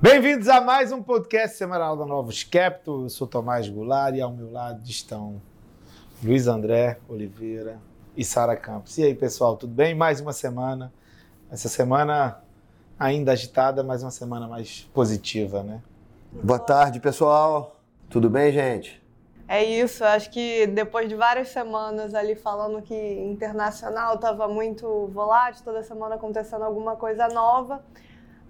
Bem-vindos a mais um podcast semanal da Novos Capital. Eu sou Tomás Goulart e ao meu lado estão Luiz André Oliveira e Sara Campos. E aí, pessoal, tudo bem? Mais uma semana. Essa semana ainda agitada, mas uma semana mais positiva, né? Boa tarde, pessoal. Tudo bem, gente? É isso, acho que depois de várias semanas ali falando que internacional estava muito volátil, toda semana acontecendo alguma coisa nova,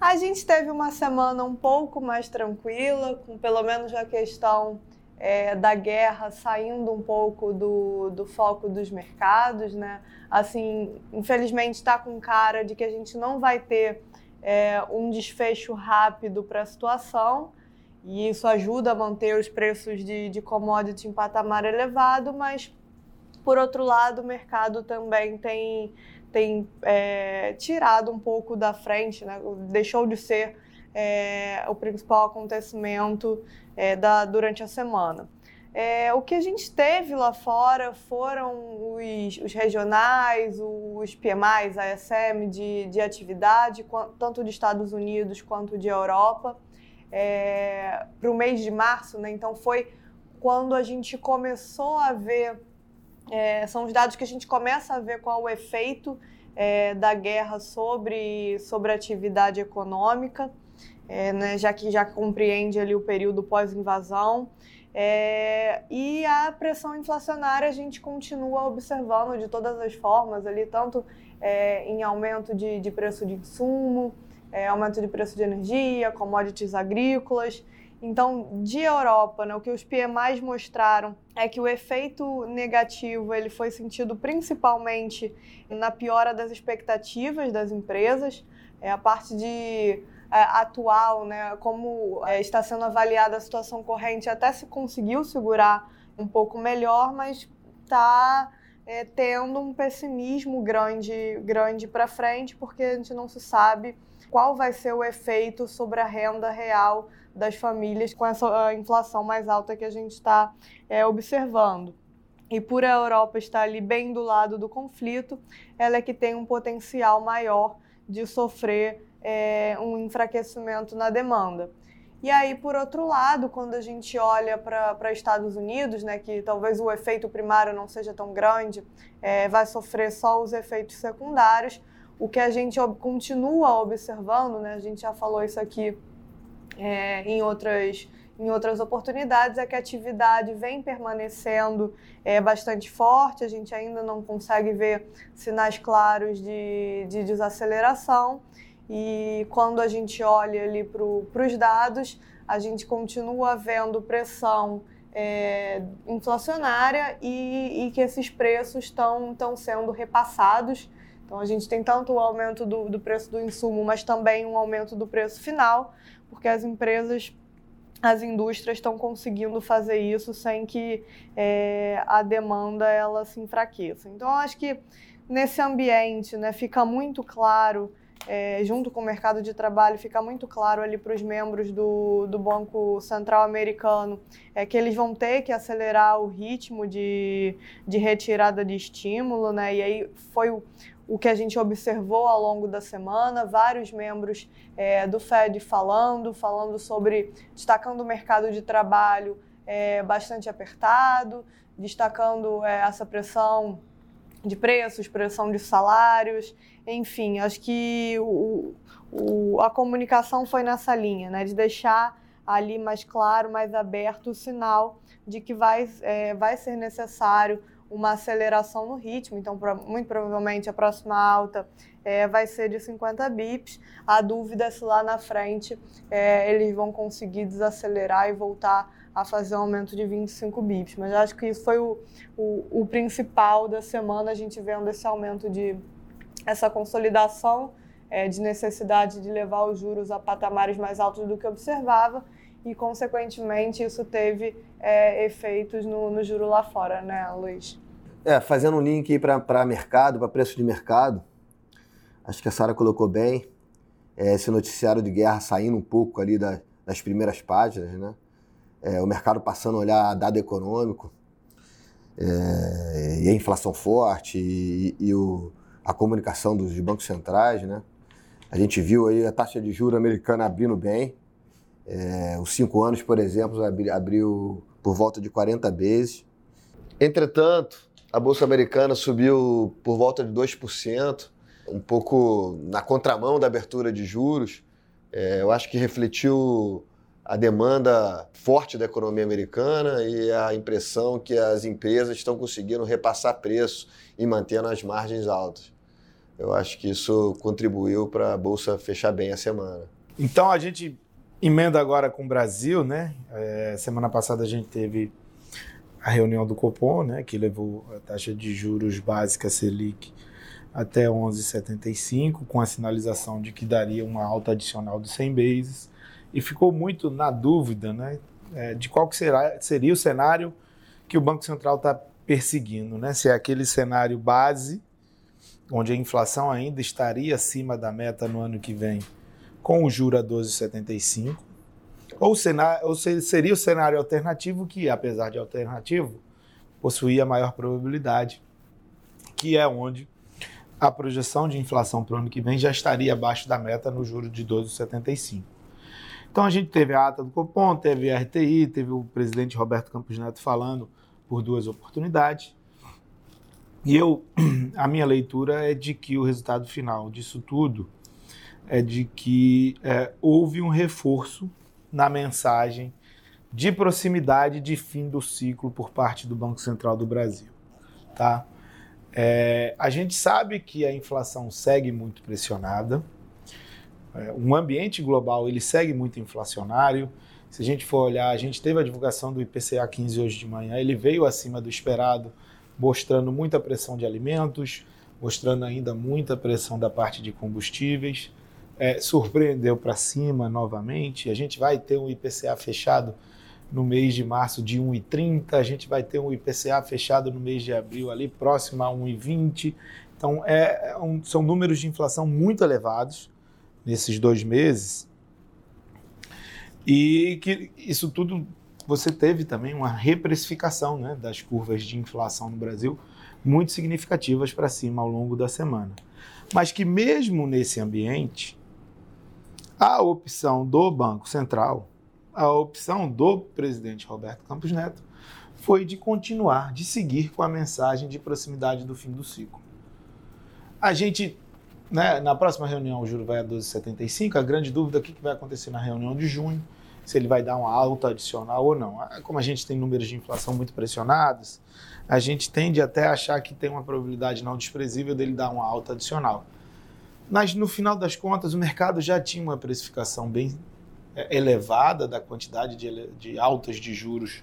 a gente teve uma semana um pouco mais tranquila, com pelo menos a questão é, da guerra saindo um pouco do, do foco dos mercados, né? Assim, infelizmente está com cara de que a gente não vai ter é, um desfecho rápido para a situação e isso ajuda a manter os preços de, de commodity em patamar elevado, mas por outro lado o mercado também tem tem é, tirado um pouco da frente, né? deixou de ser é, o principal acontecimento é, da, durante a semana. É, o que a gente teve lá fora foram os, os regionais, os PMIs, a SM de, de atividade, tanto de Estados Unidos quanto de Europa, é, para o mês de março. Né? Então, foi quando a gente começou a ver é, são os dados que a gente começa a ver qual o efeito é, da guerra sobre, sobre a atividade econômica, é, né, já que já compreende ali o período pós-invasão. É, e a pressão inflacionária a gente continua observando de todas as formas ali, tanto é, em aumento de, de preço de insumo, é, aumento de preço de energia, commodities agrícolas. Então, de Europa, né, o que os PMIs mostraram é que o efeito negativo ele foi sentido principalmente na piora das expectativas das empresas, é, a parte de é, atual, né, como é, está sendo avaliada a situação corrente, até se conseguiu segurar um pouco melhor, mas está é, tendo um pessimismo grande, grande para frente, porque a gente não se sabe qual vai ser o efeito sobre a renda real das famílias com essa inflação mais alta que a gente está é, observando. E por a Europa estar ali bem do lado do conflito, ela é que tem um potencial maior de sofrer é, um enfraquecimento na demanda. E aí, por outro lado, quando a gente olha para Estados Unidos, né, que talvez o efeito primário não seja tão grande, é, vai sofrer só os efeitos secundários, o que a gente continua observando, né, a gente já falou isso aqui é, em, outras, em outras oportunidades, é que a atividade vem permanecendo é, bastante forte, a gente ainda não consegue ver sinais claros de, de desaceleração. E quando a gente olha ali para os dados, a gente continua vendo pressão é, inflacionária e, e, que esses preços estão sendo repassados. Então a gente tem tanto o aumento do, do preço do insumo, mas também um aumento do preço final porque as empresas as indústrias estão conseguindo fazer isso sem que é, a demanda ela se enfraqueça. Então, acho que nesse ambiente né, fica muito claro, é, junto com o mercado de trabalho, fica muito claro ali para os membros do, do Banco Central Americano é, que eles vão ter que acelerar o ritmo de, de retirada de estímulo, né? E aí foi o, o que a gente observou ao longo da semana, vários membros é, do Fed falando, falando sobre, destacando o mercado de trabalho é, bastante apertado, destacando é, essa pressão de preços, pressão de salários, enfim, acho que o, o, a comunicação foi nessa linha, né, de deixar ali mais claro, mais aberto o sinal de que vai, é, vai ser necessário uma aceleração no ritmo, então muito provavelmente a próxima alta é, vai ser de 50 bips. A dúvida é se lá na frente é, eles vão conseguir desacelerar e voltar a fazer um aumento de 25 bips. Mas acho que isso foi o, o, o principal da semana, a gente vendo esse aumento de essa consolidação é, de necessidade de levar os juros a patamares mais altos do que observava e, consequentemente, isso teve é, efeitos no, no juro lá fora, né, Luiz? É, fazendo um link para mercado, para preço de mercado, acho que a Sara colocou bem, é, esse noticiário de guerra saindo um pouco ali da, das primeiras páginas, né? É, o mercado passando a olhar dado econômico, é, e a inflação forte, e, e o, a comunicação dos bancos centrais, né? A gente viu aí a taxa de juros americana abrindo bem, É, os cinco anos, por exemplo, abri, abriu por volta de 40 vezes. Entretanto, a Bolsa Americana subiu por volta de 2%, um pouco na contramão da abertura de juros. É, eu acho que refletiu a demanda forte da economia americana e a impressão que as empresas estão conseguindo repassar preço e mantendo as margens altas. Eu acho que isso contribuiu para a bolsa fechar bem a semana. Então a gente emenda agora com o Brasil, né? É, semana passada a gente teve a reunião do Copom, né, que levou a taxa de juros básica Selic até 11,75, com a sinalização de que daria uma alta adicional de 100 bases e ficou muito na dúvida né, é, de qual que será, seria o cenário que o Banco Central está perseguindo. Né? Se é aquele cenário base, onde a inflação ainda estaria acima da meta no ano que vem, com o juro a 12,75, ou, cenário, ou seria o cenário alternativo, que, apesar de alternativo, possuía maior probabilidade, que é onde a projeção de inflação para o ano que vem já estaria abaixo da meta no juro de 12,75. Então a gente teve a ata do Copom, teve a RTI, teve o presidente Roberto Campos Neto falando por duas oportunidades. E eu, a minha leitura é de que o resultado final disso tudo é de que é, houve um reforço na mensagem de proximidade de fim do ciclo por parte do Banco Central do Brasil. Tá? É, a gente sabe que a inflação segue muito pressionada, é, um ambiente global ele segue muito inflacionário. Se a gente for olhar, a gente teve a divulgação do IPCA 15 hoje de manhã, ele veio acima do esperado, mostrando muita pressão de alimentos, mostrando ainda muita pressão da parte de combustíveis. É, surpreendeu para cima novamente. A gente vai ter um IPCA fechado no mês de março de 1,30, a gente vai ter um IPCA fechado no mês de abril ali próximo a 1,20. Então, é, é, um, são números de inflação muito elevados nesses dois meses. E que isso tudo você teve também uma reprecificação né, das curvas de inflação no Brasil muito significativas para cima ao longo da semana. Mas que mesmo nesse ambiente, a opção do Banco Central, a opção do presidente Roberto Campos Neto, foi de continuar, de seguir com a mensagem de proximidade do fim do ciclo. A gente né, na próxima reunião o juro vai a 12,75. A grande dúvida é o que vai acontecer na reunião de junho, se ele vai dar uma alta adicional ou não. Ah, como a gente tem números de inflação muito pressionados, a gente tende até a achar que tem uma probabilidade não desprezível dele dar uma alta adicional. Mas no final das contas, o mercado já tinha uma precificação bem é, elevada da quantidade de, de altas de juros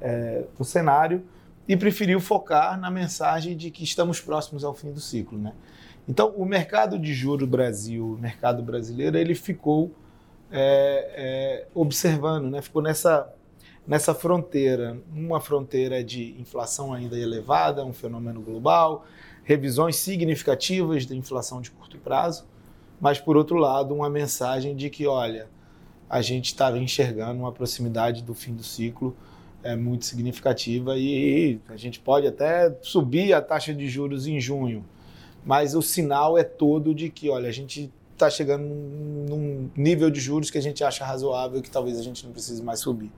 é, no cenário e preferiu focar na mensagem de que estamos próximos ao fim do ciclo. Né? Então, o mercado de juro Brasil, o mercado brasileiro, ele ficou é, é, observando, né? ficou nessa, nessa fronteira, uma fronteira de inflação ainda elevada, um fenômeno global, revisões significativas da inflação de curto prazo, mas, por outro lado, uma mensagem de que, olha, a gente estava enxergando uma proximidade do fim do ciclo é, muito significativa e, a gente pode até subir a taxa de juros em junho, mas o sinal é todo de que, olha, a gente está chegando num nível de juros que a gente acha razoável e que talvez a gente não precise mais subir.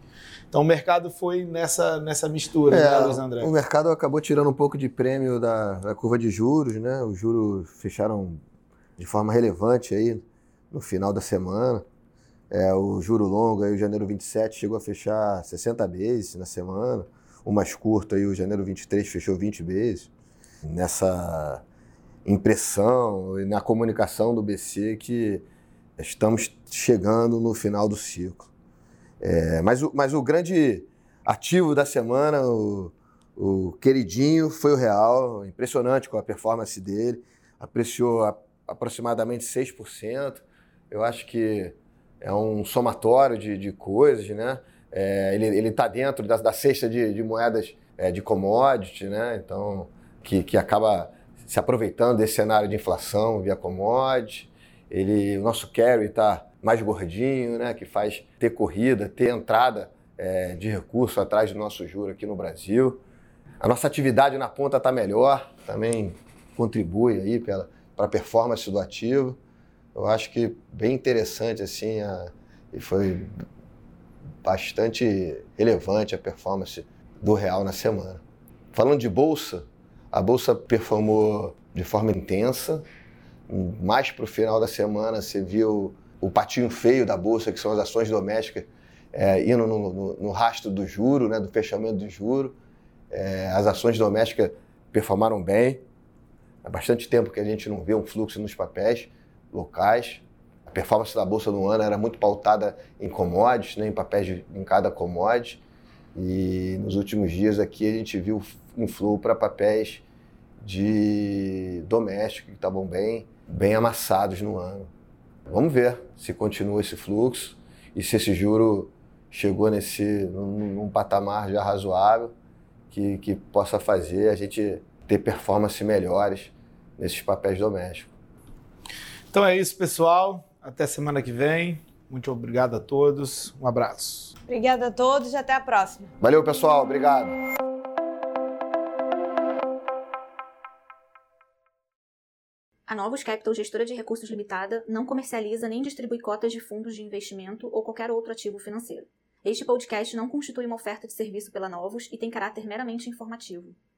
Então o mercado foi nessa, nessa mistura, é, né, Luiz André? O mercado acabou tirando um pouco de prêmio da, da curva de juros, né? Os juros fecharam de forma relevante aí no final da semana. É, o juro longo, aí, o janeiro 27, chegou a fechar 60 vezes na semana. O mais curto, aí, o janeiro 23, fechou 20 vezes. Nessa impressão e na comunicação do BC que estamos chegando no final do ciclo. É, mas, o, mas o grande ativo da semana, o, o queridinho, foi o Real, impressionante com a performance dele, apreciou a, aproximadamente 6%. Eu acho que é um somatório de, de coisas, né? É, ele está dentro da, da cesta de, de moedas é, de commodity, né? Então, que, que acaba se aproveitando desse cenário de inflação via commodity. Ele, o nosso carry está mais gordinho, né, que faz ter corrida, ter entrada é, de recurso atrás do nosso juro aqui no Brasil. A nossa atividade na ponta está melhor, também contribui aí para a performance do ativo. Eu acho que bem interessante assim, a, e foi bastante relevante a performance do real na semana. Falando de bolsa, a bolsa performou de forma intensa. Mais para o final da semana, você viu o patinho feio da bolsa, que são as ações domésticas, é, indo no, no, no, rastro do juro, né, do fechamento do juro. É, as ações domésticas performaram bem. Há bastante tempo que a gente não vê um fluxo nos papéis locais. A performance da bolsa no ano era muito pautada em commodities, né, em papéis de, em cada commodity. E nos últimos dias aqui a gente viu um flow para papéis de doméstico que estavam bem, bem amassados no ano. Vamos ver se continua esse fluxo e se esse juro chegou nesse num, num patamar já razoável que, que possa fazer a gente ter performance melhores nesses papéis domésticos. Então é isso, pessoal. Até semana que vem. Muito obrigado a todos. Um abraço. Obrigada a todos e até a próxima. Valeu, pessoal. Obrigado. A Novos Capital, gestora de recursos limitada, não comercializa nem distribui cotas de fundos de investimento ou qualquer outro ativo financeiro. Este podcast não constitui uma oferta de serviço pela Novos e tem caráter meramente informativo.